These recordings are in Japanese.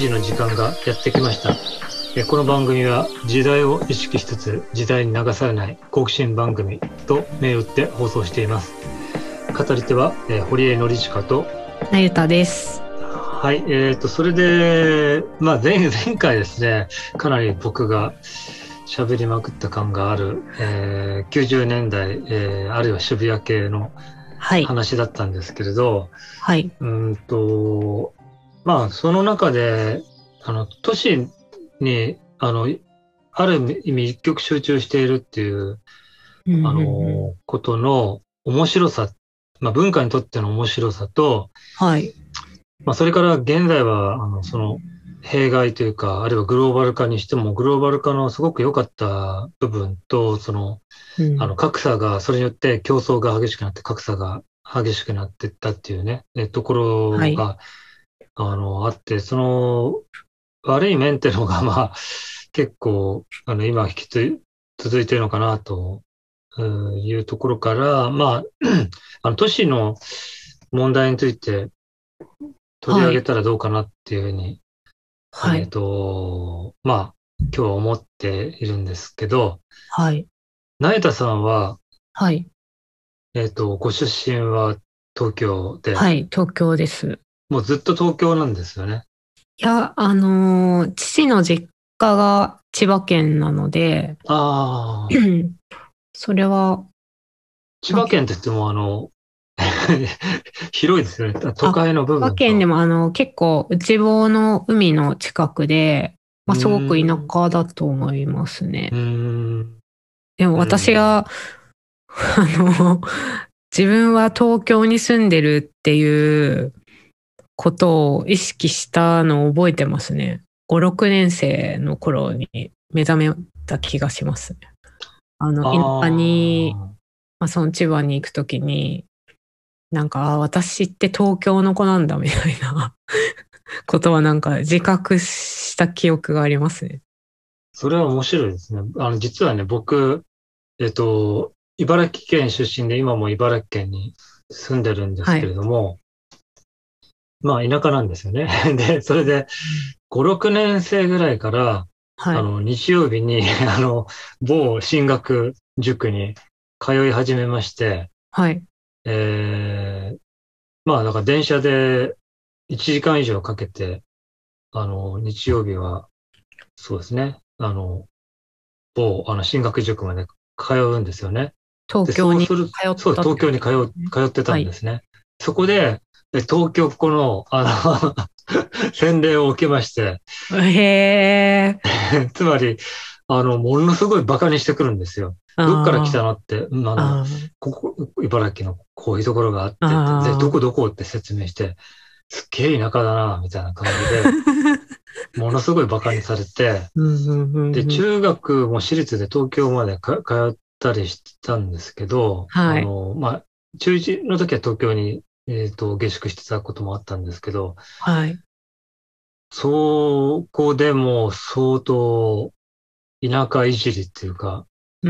時の時間がやってきました。えこの番組は時代を意識しつつ時代に流されない好奇心番組と銘打って放送しています。語り手は、えー堀江典親と、なゆたです。はい、えっ、と、それで、まあ前、前回ですね、かなり僕が喋りまくった感がある、えー90年代、えーあるいは渋谷系のはい。話だったんですけれど、はい。うーんと、まあ、その中で、あの、都市に、あの、ある意味一極集中しているっていう、ああの、ことの面白さ、まあ、文化にとっての面白さと、はい。まあ、それから現在は、あの、その、弊害というか、あるいはグローバル化にしても、グローバル化のすごく良かった部分と、その、うん。あの、格差が、それによって競争が激しくなって、格差が激しくなっていったっていうね、えところが、はいあの、あって、その、悪い面っていうのが、まあ、結構、あの、今引きつ続いてるのかな、とうんいうところから、まあ、あの、都市の問題について取り上げたらどうかなっていうふうに、えっはい。と、まあ、今日は思っているんですけど、はい。成田さんは、はい。えっ、と、ご出身は東京で、はい。東京です。もうずっと東京なんですよね。いや、あのー父の実家が千葉県なので、ああ、それは、千葉県って言っても、あの、広いですよね。都会の部分と。千葉県でもあの、結構内房の海の近くで、まあ、すごく田舎だと思いますね。でも私が、あの、自分は東京に住んでるっていうことを意識したのを覚えてますね。5、6年生の頃に目覚めた気がしますね。あの、田舎に、まあ、その千葉に行くときに、なんか、あ私って東京の子なんだみたいな ことはなんか自覚した記憶がありますね。それは面白いですね。あの、実はね、僕、えっ、と、茨城県出身で、今も茨城県に住んでるんですけれども、まあ、田舎なんですよね。で、それで、5、6年生ぐらいから、あはい。の、日曜日に、あの、某進学塾に通い始めまして、はい。えー、まあ、だから電車で1時間以上かけて、あの、日曜日は、そうですね、あの、某、あの、進学塾まで通うんですよね。で東京に通った。そう、東京に通う、通ってたんですね。そこで、え東京っ子の、あの、洗礼を受けまして、へえ。つまり、あの、ものすごい馬鹿にしてくるんですよ。どっから来たのって、うんあの、ここ、茨城のこういうところがあって。で、どこどこって説明して、すっげえ田舎だな、みたいな感じで、ものすごい馬鹿にされて、で、中学も私立で東京までか通ったりしてたんですけど、はい。あの、まあ、中1の時は東京に、えっと、下宿してたこともあったんですけど、はい。そこでも相当田舎いじりっていうか、う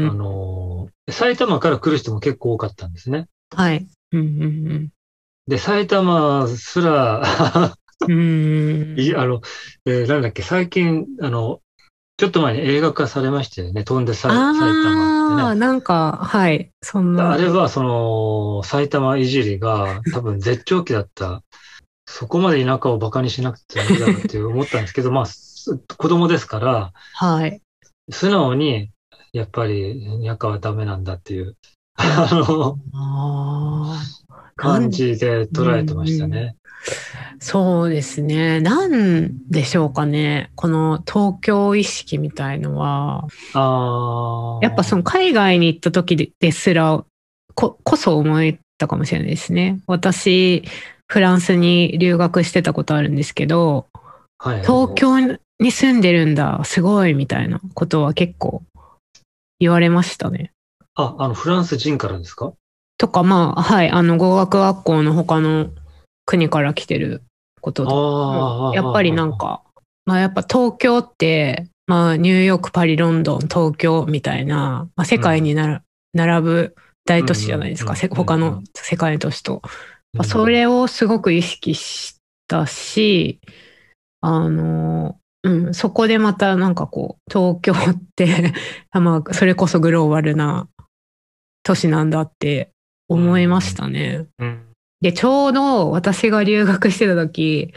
あーん。の、埼玉から来る人も結構多かったんですね。はい。うんうんで、埼玉すら、うん。あの、えーなんだっけ、最近、あの、ちょっと前に映画化されましたよね。飛んでさ埼玉ってね。なんか、はい。そんな。あれは、その、埼玉いじりが多分絶頂期だった。そこまで田舎を馬鹿にしなくていいだろうって思ったんですけど、まあ、す子供ですから、はい。素直に、やっぱり田舎はダメなんだっていう、あの。感じで捉えてましたね。そうですね。なんでしょうかね。この東京意識みたいのは、ああ。やっぱその海外に行った時でですらこ、こそ思えたかもしれないですね。私、フランスに留学してたことあるんですけど、はいはい東京に住んでるんだ、すごいみたいなことは結構言われましたね。あ、あの、フランス人からですか？とか、まあ、はい、あの、語学学校の他の国から来てることと。やっぱりなんか、まあやっぱ東京って、まあニューヨーク、パリ、ロンドン、東京みたいな、まあ、世界になら、並ぶ大都市じゃないですか、他うんの世界の都市と。うん、まあ、それをすごく意識したし、あの、うん、そこでまたなんかこう、東京って、まあ、それこそグローバルな都市なんだって思いましたね。うん。で、ちょうど私が留学してた時、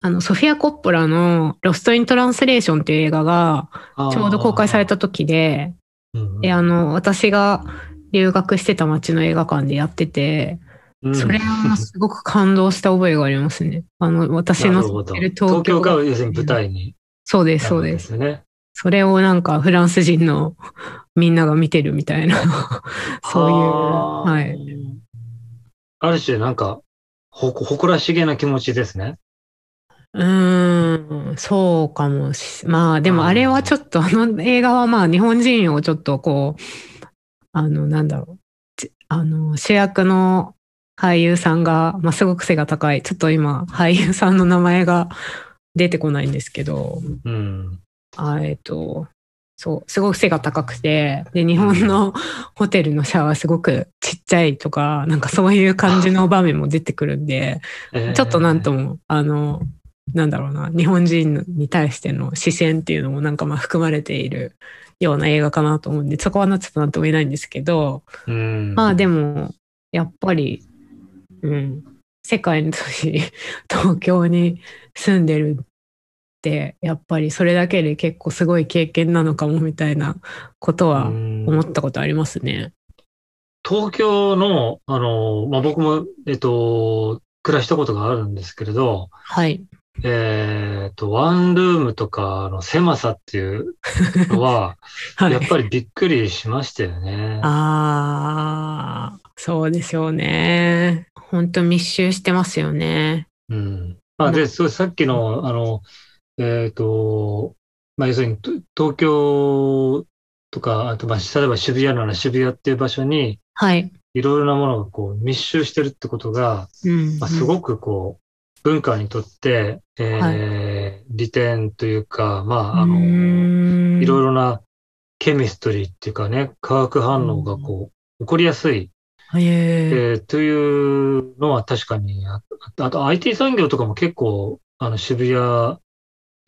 あの、ソフィア・コッポラのロスト・イン・トランスレーションっていう映画がちょうど公開された時で、うんで、あの、私が留学してた街の映画館でやってて、うんそれはすごく感動した覚えがありますね。あの、私のなるほど住んでる東東京京が要するに舞台にそうです、そうで。です。それをなんかフランス人のみんなが見てるみたいな、そういう、はあはい。ある種なんか、ほ、誇らしげな気持ちですね。うーん、そうかもし、まあでもあれはちょっと、あの映画はまあ日本人をちょっとこう、あの、なんだろう、ちあの、主役の俳優さんが、まあすごく背が高い、ちょっと今俳優さんの名前が出てこないんですけど、うん。あえっと、そう、すごく背が高くて、で、日本のホテルのシャワーすごくちっちゃいとか、なんかそういう感じの場面も出てくるんで、ちょっとなんとも、あの、なんだろうな、日本人に対しての視線っていうのもなんかまあ含まれているような映画かなと思うんで、そこはなちょっとなんとも言えないんですけど、うん。まあでも、やっぱり、うん、世界の都市、東京に住んでるやっぱりそれだけで結構すごい経験なのかもみたいなことはうん思ったことありますね。東京の、あの、まあ、僕も、えっと、暮らしたことがあるんですけれど、はい。えっと、ワンルームとかの狭さっていうのは、はいやっぱりびっくりしましたよね。ああ、そうでしょうね。本当密集してますよね。うん。まあ、で、そう、さっきの、あの、えっと、まあ、要するに、と東京とか、あと、まあ、例えば渋谷なら渋谷っていう場所に、はい。いろいろなものがこう密集してるってことが、うん。まあ、すごくこう、文化にとって、えー利点というか、まあ、あの、いろいろ。ろなケミストリーっていうかね、化学反応がこう、起こりやすい、へええーというのは確かにああと IT 産業とかも結構、あの、渋谷、えー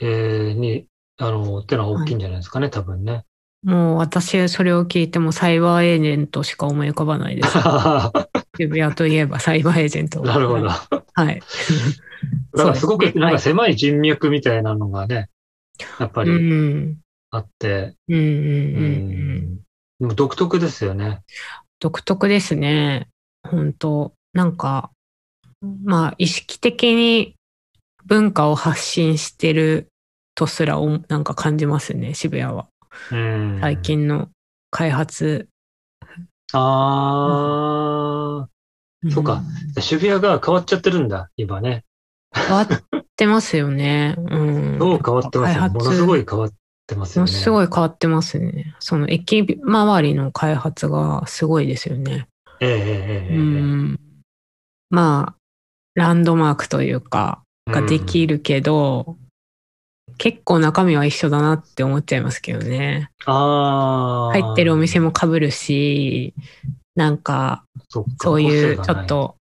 に、あの、ってのは大きいんじゃないですかね、多分ね。もう私それを聞いてもサイバーエージェントしか思い浮かばないです。渋谷といえばサイバーエージェント。なるほど。はい。だからすごくなんか狭い人脈みたいなのがね、やっぱうりん。あって、うんうんでも独特ですよね。独特ですね。本当なんか、まあ意識的に文化を発信してるとすらおなんか感じますね、渋谷は。うん最。近開発。あそうかんあ、渋谷が変わっちゃってるんだ、今ね。変わってますよね。うん。どう変わってますものすごい変わってますよね。ものすごい変わってますね。その駅周りの開発がすごいですよね。ええええええうん。まあ、ランドマークというか、ができるけど、結構中身は一緒だなって思っちゃいますけどね。ああ。入ってるお店も被るし、なんか、そういうちょっ。と、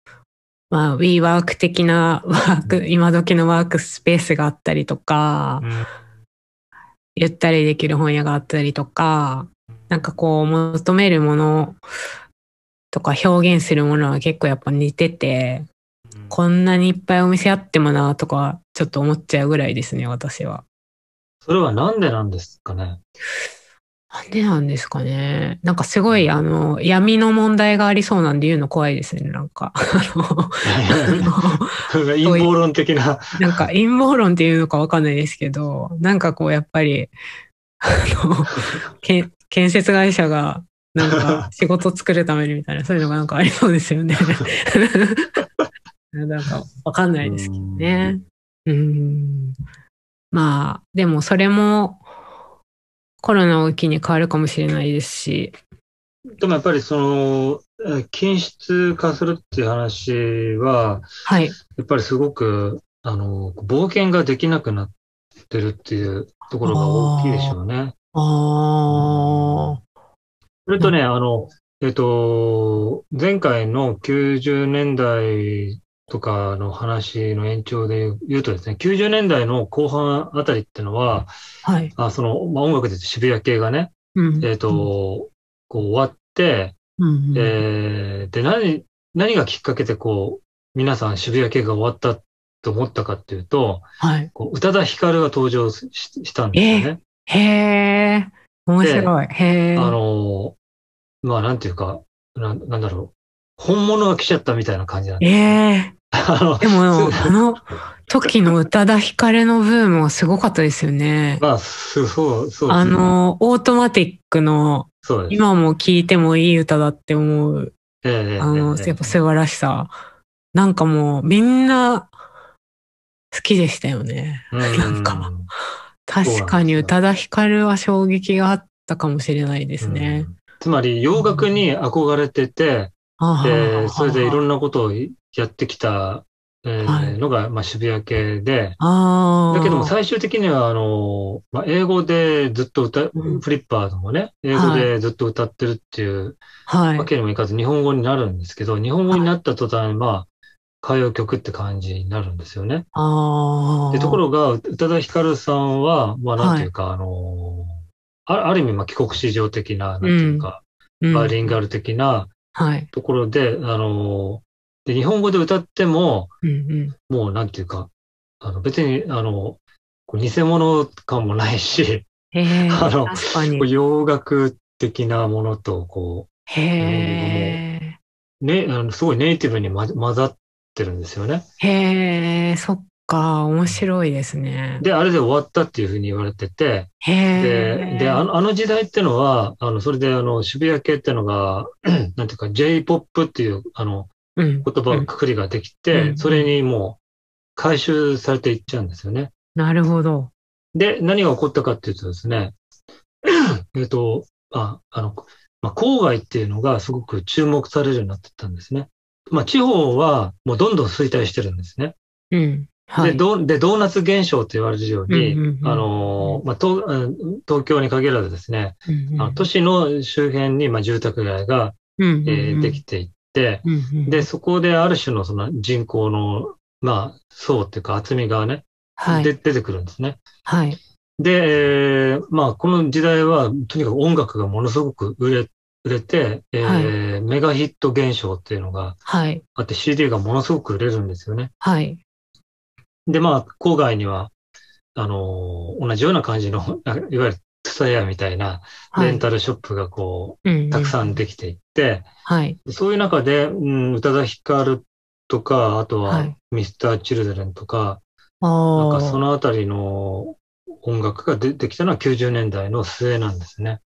まあ、WeWork 的なワーク、今時のワークスペースがあったりとか個、性がないゆったりできる本屋があったりとか、なんかこう求めるものとか表現するものは結構やっぱ似てて、うんこんなにいっぱいお店あってもなとかちょっと思っちゃうぐらいですね、私は。それはなんでなんですかね？なんでなんですかね？なんかすごいあの闇の問題がありそうなんで言うの怖いですね、なんか。あの 陰謀論的な。なんか陰謀論っていうのかわかんないですけど、なんかこうやっぱり、あの、けん建設会社がなんか仕事作るためにみたいな、そういうのがなんかありそうですよね。なんかわかんないですけどね。うん。まあ、でもそれもコロナを機に変わるかもしれないですし、でもやっぱりその、えー均質化するっていう話は、はい。やっぱりすごく、あの、冒険ができなくなってるっていうところが大きいでしょうね。ああ。それとね、あの、えっと、前回の90年代とかの話の延長で言うとですね、90年代の後半あたりってのは、はい。あその、まあ、音楽で渋谷系がね、うんえっ、と、こう終わって、うんうんえーで、何、何がきっかけでこう、皆さん渋谷系が終わったと思ったかっていうと、はい。こう宇多田ヒカルが登場ししたんですよね。へえ、面白い。へえ。あの、まあなんていうか、ななんだろう。本物が来ちゃったみたいな感じなんでええ。あのでも、すあの時の宇多田ヒカルのブームはすごかったですよね。まあ、そう、そう、ですあね。の、オートマティックの。今も聴いてもいい歌だって思う、ええええあの、ええやっぱ素晴らしさ。なんかもうみんな好きでしたよね。うんなんか確かに宇多田ヒカルは衝撃があったかもしれないですねう。んつまり、洋楽に憧れてて、あで、それでいろんんなことをやってきた、えーはい。のが、まあ、渋谷系で、ああ。だけども最終的には、あの、まあ、英語でずっと歌、うん。フリッパーズもね、英語でずっと歌ってるっていうはい。わ。けにもいかず、日本語になるんですけど、日本語になった途端、まあ、歌謡曲って感じになるんですよね。ああ。で、ところが、宇多田ヒカルさんは、まあ、なんていうか、あの、あある意味、まあ、帰国子女的な、なんていうか、うん、バイリンガル的なはい。ところで、あの、で、日本語で歌っても、うんうん。もうなんていうか、あの別に、あの、偽物感もないし、あの。洋楽的なものと、こへえ。う、ね、あのすごいネイティブにま混ざってるんですよね。へえ、そっか、面白いですね。で、あれで終わったっていうふうに言われてて、へで、え。で、あのあの時代ってのは、あの、それであの、渋谷系ってのが、なんていうか、J-POP っていう、あの、うん、言葉のくくりができて、うんそれにもう回収されていっちゃうんですよね。なるほど。で、何が起こったかっていうとですね、えっと、あ、あの、まあ、郊外っていうのがすごく注目されるようになってったんですね。まあ、地方はもうどんどん衰退してるんですね。うん。はい。で、ドで、ドーナツ現象と言われるように、あの、まあ、東うん東京に限らずですね、うんうんあの都市の周辺に、まあ、住宅街が、えーできていって、うんうんで、そこである種のその人口の、まあ、層っていうか厚みがね、はい。で出てくるんですね。はい。で、えーまあ、この時代は、とにかく音楽がものすごく売れ、売れて、えーメガヒット現象っていうのがはい。あって CD がものすごく売れるんですよね。はい。で、まあ、郊外には、あのー同じような感じの、あいわゆるツタヤみたいなはい。レンタルショップがこうたくさんできていって、はい。そういう中で、うん、宇多田ヒカルとか、あとは、はいミスター・チルドレンとか、あなんあ。かそのあたりの音楽が出てきたのは90年代の末なんですね。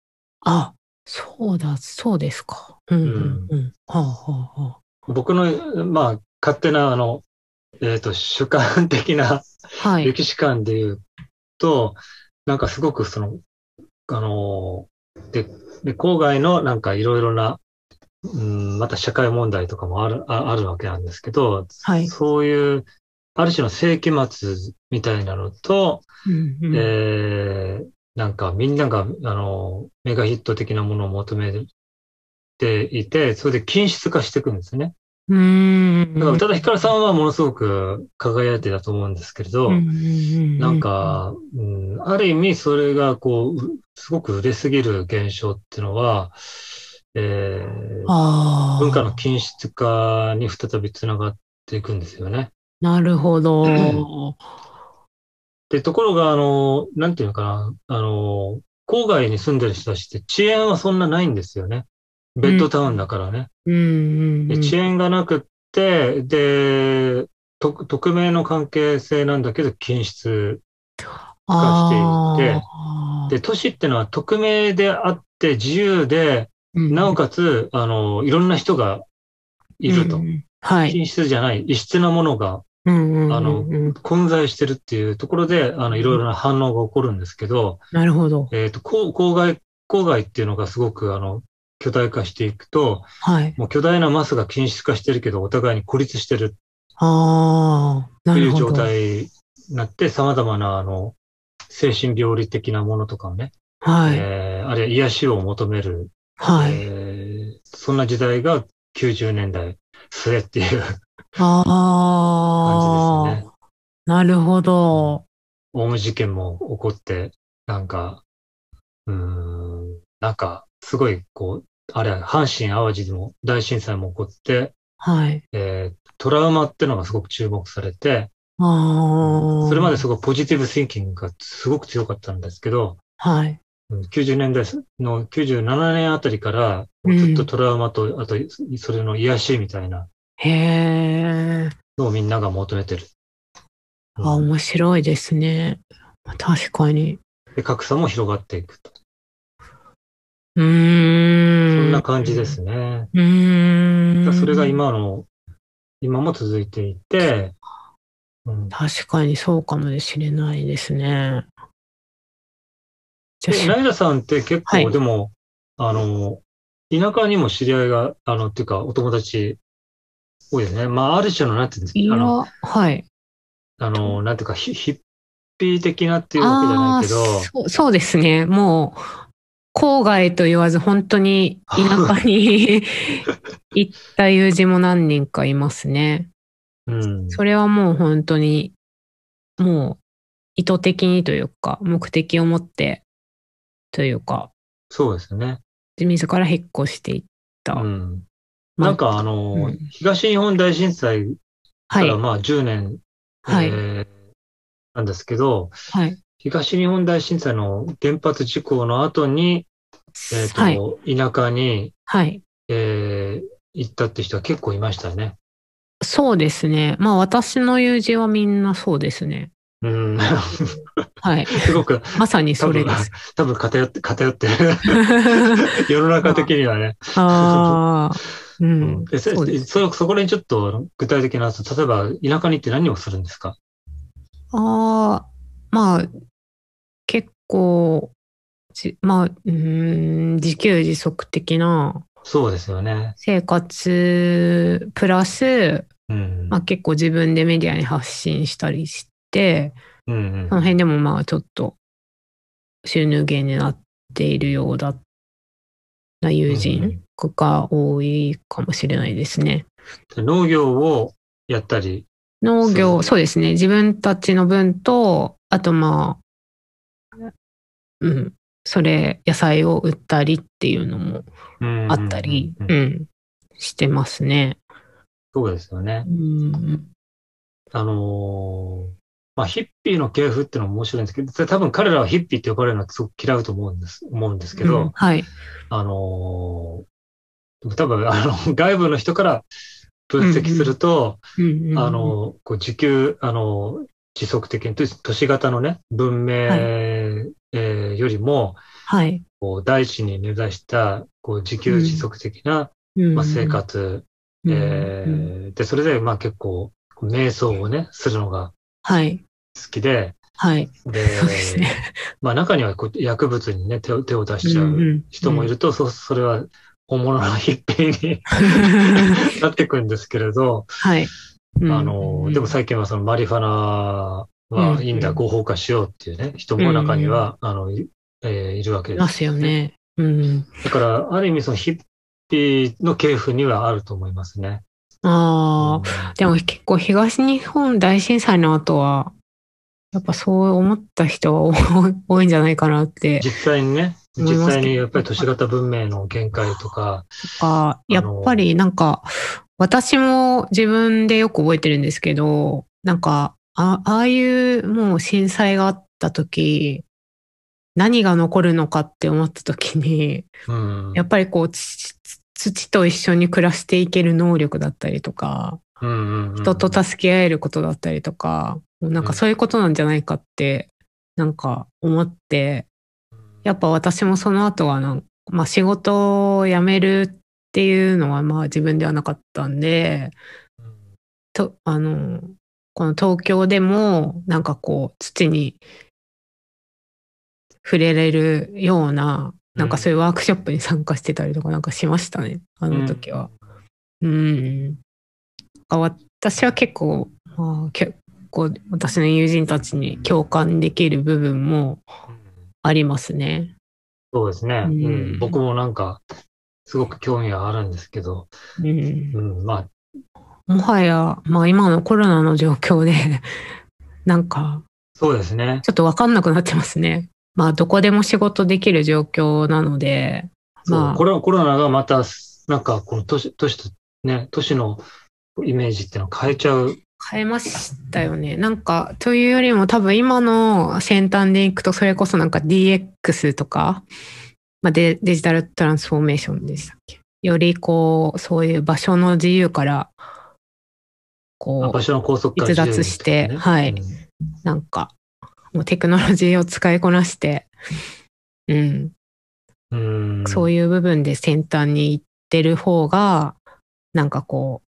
あ、そうだ、そうですか。うんうんうん。はあはあは僕の、まあ、勝手な、あの、えっ、と、主観的なあ。はい。歴史観で言うと、なんかすごくその、あの、で、で郊外のなんかいろいろな、うん、また社会問題とかもある、ああるわけなんですけど、はいそういう、ある種の世紀末みたいなのと、うんうんえーなんかみんなが、あの、メガヒット的なものを求めていて、それで均質化していくんですね。うーん。だから宇多田ヒカルさんはものすごく輝いてたと思うんですけれど、なん、か、うん、ある意味それがこう、うすごく売れすぎる現象っていうのは、えーああ。文化の均質化に再びつながっていくんですよね。なるほど。で、ところが、あの、なんていうのかな、あの、郊外に住んでる人たちって遅延はそんなないんですよね。ベッドタウンだからね。うんうんうん。で遅延がなくって、で、と匿名の関係性なんだけど、均質。化していてで、都市ってのは匿名であって自由で、うんなおかつ、あの、いろんな人がいるとうん。うんはい。均質じゃない、異質なものがあの混在してるっていうところで、あの、いろいろな反応が起こるんですけど、なるほど。えっと、郊郊外、郊外っていうのがすごく、あの、巨大化していくと、はい。もう巨大なマスが均質化してるけど、お互いに孤立してるああ、という状。態になって、様々な、あの、精神病理的なものとかをね、はい。えーあるいは癒しを求める、はい。えーそんな時代が90年代末っていうああ、感じですね。なるほど。オウム事件も起こって、なんか、うーん、なんか、すごい、こう、あれ、阪神淡路でも大震災も起こって、はい。えートラウマってのがすごく注目されて、ああ。それまですごいポジティブシンキングがすごく強かったんですけど、はい。うん90年代の97年あたりから、ずっとトラウマと、あと、それの癒しみたいなへえ。のをみんなが求めてる。うんあ、面白いですね。確かに。で格差も広がっていくと。うーん。そんな感じで。すね。うーん。それが。今の、今も続いていて、うん、確かにそうかもしれないですね。じで、ゃライラさんって結構、はいでも、あの、田舎にも知り合いが、あの、っていうか、お友達多いですね。まあ、ある種の、なんていうんですか、あの、はい。あの、なんていうか、ヒヒッピー的なっていうわけじゃないけど、そうそうですね。もう、郊外と言わず、本当に田舎に 行った友人も何人かいますね。うん。それはもう本当に、もう意図的にというか、目的を持ってというか、そうですね。自ら引っ越していった。うん。まあなんか、あの、うん東日本大震災はいから、。まあ、10年、はいえーなんですけど、はい。東日本大震災の原発事故の後に、えっ、と、はい。田舎に、はい。えー行ったって人は結構いましたね。そうですね。まあ私の友人はみんなそうですね。うん。はい。すごく、まさにそれです。多分偏って、偏ってる。世の中的にはね。ああ、う うんん。でそです。そそこにちょっと具体的な、例えば田舎に行って何をするんですか？ああ、まあ、結構、じまあ、うーん、自給自足的なそうですよね。生活プラス、うん。まあ結構自分でメディアに発信したりして、うんうんその辺でもまあちょっと収入源になっているようだな友人が多いかもしれないですね。で農業をやったり、農業、そうですね。自分たちの分と、あとまあ、うん、それ、野菜を売ったりっていうのもあったり、うんうん、してますね。そうですよねう。ん、あのーまあ、ヒッピーの系譜っていうのも面白いんですけど、多分彼らはヒッピーって呼ばれるのはすごく嫌うと思うんです、思うんですけど、うんはい。あのー多分、あの、外部の人から分析すると、あ、の、こう自給、あの、持続的に、都都市型のね、文明、はいえーよりも、はい。こう大地に根ざした、こう自給自足的な、うんまあ、生活、うんえーで、それで、まあ結構、瞑想をね、するのがはい。好きで、はい。で、ですね。まあ中にはこう薬物にね、手を手を出しちゃう人もいる。ると、そそれは本物のヒッピーに なってくるんですけれど、はい。あの、でも最近はそのマリファナはいいんだ、うん合法化しようっていうね、人も中には、あの、いえーいるわけです。いますよ。ね。うん。だから、ある意味そのヒッピーの系譜にはあると思いますね。ああ、でも結構東日本大震災の後は、やっぱそう思った人は多いんじゃないかなって。実際にね、実際にやっぱり都市型文明の限界とか、か、やっぱりなんか、私も自分でよく覚えてるんですけど、なんか、あああいうもう震災があった時、何が残るのかって思った時に、うん。やっぱりこう、土土と一緒に暮らしていける能力だったりとか、うんうんうん。人と助け合えることだったりとか、もうなんかそういうことなんじゃないかって、なんか思って、やっぱ私もその後はなんまあ仕事を辞めるっていうのはまあ自分ではなかったんで、と、あの、この東京でもなんかこう土に触れれるような、なんかそういうワークショップに参加してたりとかなんかしましたね、あの時は。うん。あ私は結構、まあ、結構私の友人たちに共感できる部分もありますね。そうですね、うんうん僕もなんか、すごく興味はあるんですけど、うんう。ん、まあ、もはや、まあ今のコロナの状況で、なんか、そうですね。ちょっとわかんなくなってますね。まあどこでも仕事できる状況なので、まあコロコロナがまた、なんか、この都市、都市とね、都市のイメージっていうのを変えちゃう。変えましたよね。なんか、というよりも多分今の先端でいくと、それこそなんか DX とか、まあデデジタルトランスフォーメーションでしたっけ？よりこう、そういう場所の自由から、こ場所の拘束から逸脱してはいうん。う、なんか、もうテクノロジーを使いこなして、うん、うん。そういう部分で先端に行ってる方が、なんかこ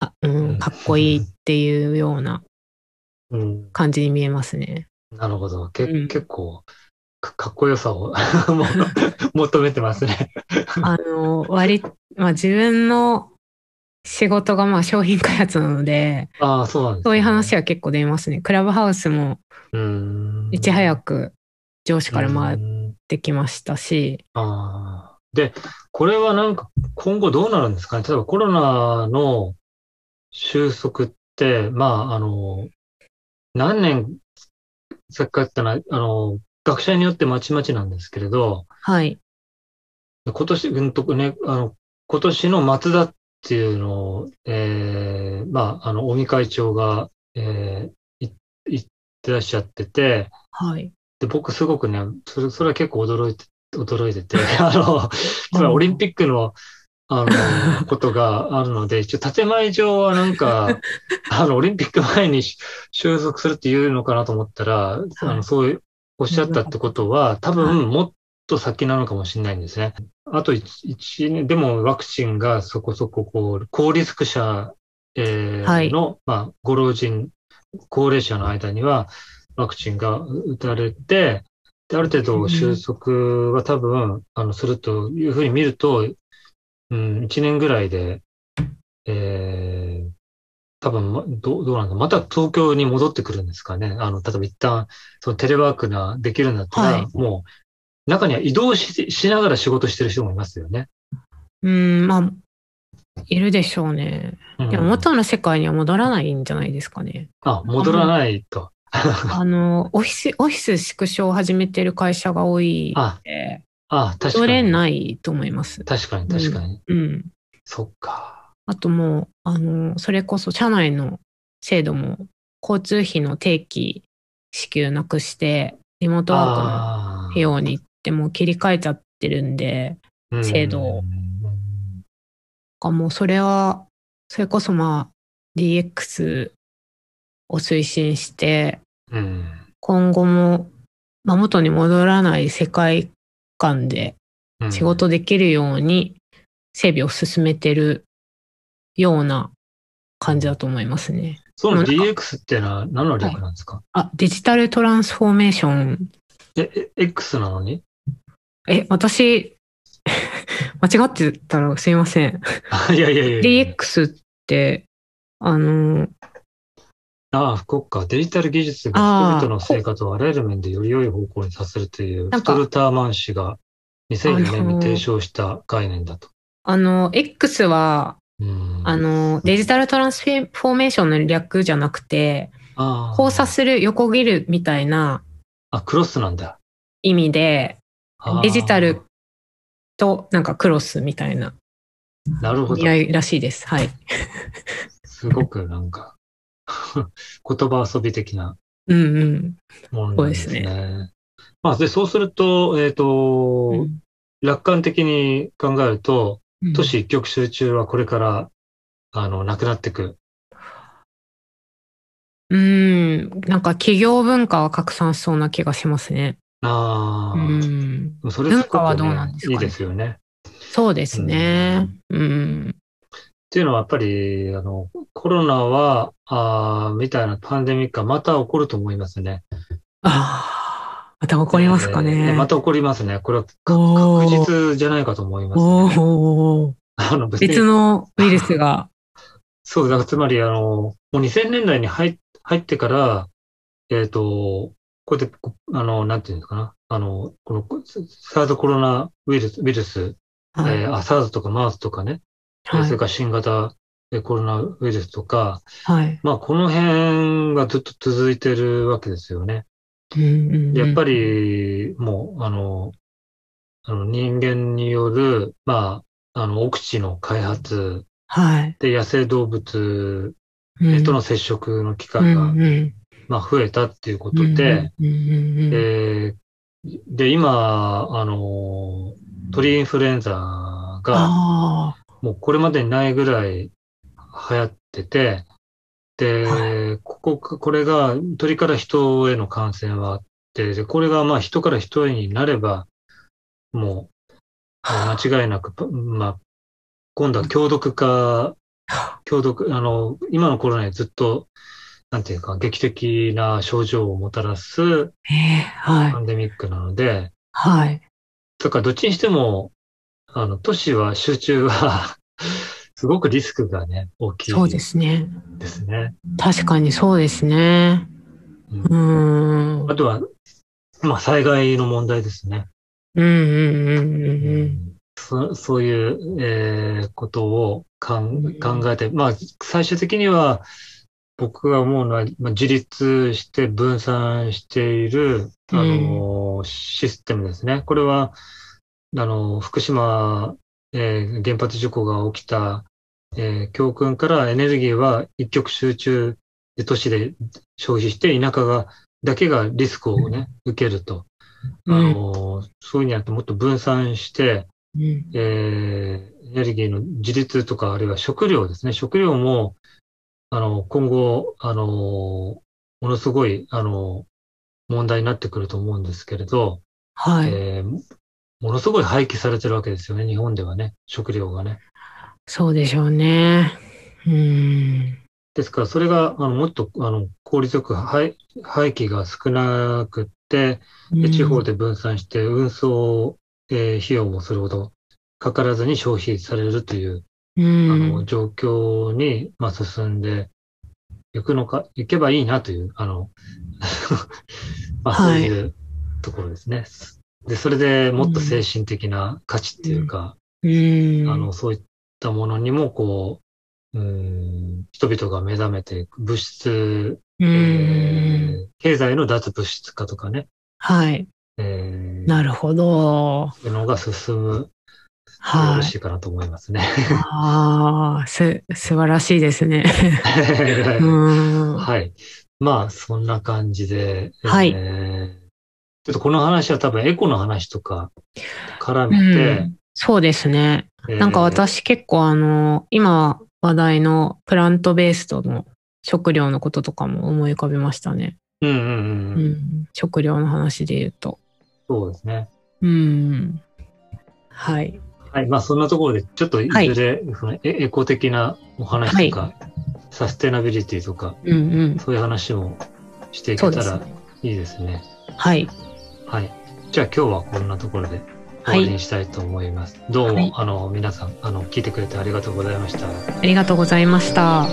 う、あううんん、かっこいいっていうようなうん。感じに見えますね。なるほど。けうん結構か、かっこよさを も求めてますね。あの、割、まあ自分の仕事がまあ商品開発なので、ああ、そうなんです、ね。そういう話は結構出ますね。クラブハウスもうん。いち早く上司から回っうんてきましたし、ああ。で、これはなんか今後どうなるんですかね？例えばコロナの収束って、まあ、あの、何年先かってのは、あの、学者によってまちまちなんですけれど、はい。今年、うんとね、あの、今年の末だっていうのを、えー、まあ、あの、尾身会長が、えー、い言ってらっしゃってて、はい。で、僕すごくね、それ、それは結構驚いて、驚いてて、あの、つまりオリンピックの、あの、ことがあるので、一応建前上はなんか、あの、オリンピック前にし収束するっていうのかなと思ったら、あの、そういう、おっしゃったってことは、多分もっと先なのかもしれないんですね。あと一一年、でもワクチンがそこそここう、高リスク者、えーはい。の、まあ、ご老人、高齢者の間には、ワクチンが打たれて、で、ある程度収束は多分、あの、するというふうに見ると、うん、1年ぐらいで、えー、多分、まどう、どうなんだまた東京に戻ってくるんですかね。あの、例えば一旦、そのテレワークができるんだったら、はいもう、中には移動し、しながら仕事してる人もいますよね。うん、まあ、いるでしょうね。うんでも元の世界には戻らないんじゃないですかね。あ、戻らないと。あの、オフィス、オフィス縮小を始めてる会社が多いのあ、で、あ、確か戻れに。ないと思います。確かに、確かに。うん。そっか。あともう、あの、それこそ社内の制度も交通費の定期支給なくして、リモートワークのあ費用に行ってもう切り替えちゃってるんで、ー制度をもうそれは、それこそまあ DX を推進して、うん。今後も、まあ、元に戻らない世界観でうん仕事できるように整備を進めてるような感じだと思いますね。その DX ってのは何の略なんですか、あ、デジタルトランスフォーメーション。え、え X なのに？え、私、間違ってたらすいません。いやいやいやいや。DX って、あの、ああ、そっか。デジタル技術がああ人々の生活をあらゆる面でより良い方向にさせるという、なんかストルターマン氏が2004年に提唱した概念だと。あの、X は、うん。あの、デジタルトランスフォーメーションの略じゃなくて、ああ交差する、横切るみたいなあ、クロスなんだ。意味で、ああデジタル。となんかクロスみたいななるほど意。味合いらしいです。はい。すごくなんか、言葉遊び的なうんうん。ものなんですそうですね。まあ、で、そうすると、えっ、と、うん楽観的に考えると、うん都市一極集中はこれから、あの、なくなっていく。うん。なんか企業文化は拡散しそうな気がしますね。ああ、うん。それね、文化はどうなんですかねいいですよね。そうですね。うん。っていうのはやっぱり、あの、コロナは、あーみたいなパンデミックがまた起こると思いますね。ああ、また起こりますかえね。ーまた起こりますね。これは確実じゃないかと思います、おね。お。あの別に別のウイルスが。そう、だからつまり、あの、もう2000年代に入入ってから、えっ、と、こうやって、こあの、なんていうのかな。あの、この、サードコロナウイルス、ウイルス、はい。えーあ、サーズとかマーズとかね、はいそれから新型えコロナウイルスとか、はい。まあこの辺がずっと続いてるわけですよね。うんうんうんでやっぱ、り、もう、あの、あの人間による、まあ、あの、奥地の開発はい。で野生動物うんとの接触の機う会が、んうんまあ、増えたっていうことで、うんうんうんうんえーで、今、あの、鳥インフルエンザが、あもうこれまでにないぐらい流行ってて、で、ここ、これが鳥から人への感染はあって、で、これがまあ人から人へになれば、もう、間違いなく、ぱまあ、今度は強毒化、強毒、あの、今のコロナにずっと、なんていうか、劇的な症状をもたらすパ。ンデミックなので、はい。だからどっちにしても、あの、都市は集中は、すごくリスクがね、大きいそうですね。ですね。確かにそうですね。うんうーん。あとは、まあ、災害の問題ですね。うんうんうんうんそそういう、えーことをかんうん考えて、まあ、最終的には、僕が思うのは、まあ、自立して分散している、あの、システムですね。これは、あの、福島、えー原発事故が起きた、えー教訓からエネルギーは一極集中で都市で消費して、田舎が、だけがリスクをね、受けると。あうん。の、そういうふうにやってもっと分散して、うんえーエネルギーの自立とか、あるいは食料ですね。食料も、あの、今後、あの、ものすごい、あの、問題になってくると思うんですけれど、はい。えーものすごい廃棄されてるわけですよね。日本ではね、食料がね。そうでしょうね。うん。ですから、それが、あの、もっと、あの、効率よく廃、廃棄が少なくって、で地方で分散して、運送、えー費用もそれほどかからずに消費されるという、うあん。の、状況に、まあ、進んでいくのか、いけばいいなという、あの、まあ、そうはいいうところですね。で、それでもっと精神的な価値っていうか、うん。あの、そういったものにも、こう、うん、人々が目覚めていく、物質、うえん。ー経済の脱物質化とかね、はい。えー、なるほど。そういうのが進む、よろはい。しいかなと思いますね。ああ、す、素晴らしいですね。うん。はい。まあ、そんな感じで、はいえーちょっとこの話は多分エコの話とか絡うめて、ん、そうですね。えーなんか私結構あの、今話題のプラントベーストの食料のこととかも思い浮かびましたね。うんうんう。うんん、食料の話で言うと。そうですね。うん。はい。はい。まあ、そんなところで、ちょっといずれ、そのエエコ的なお話とか、サステナビリティとか、うんうん。そういう話もしていけたらそうですね。いいですね。はい。はい。じゃあ今日はこんなところで終わりにしたいと思います。どうも、はいあの、皆さん、あの、聞いてくれてありがとうございました。ありがとうございました。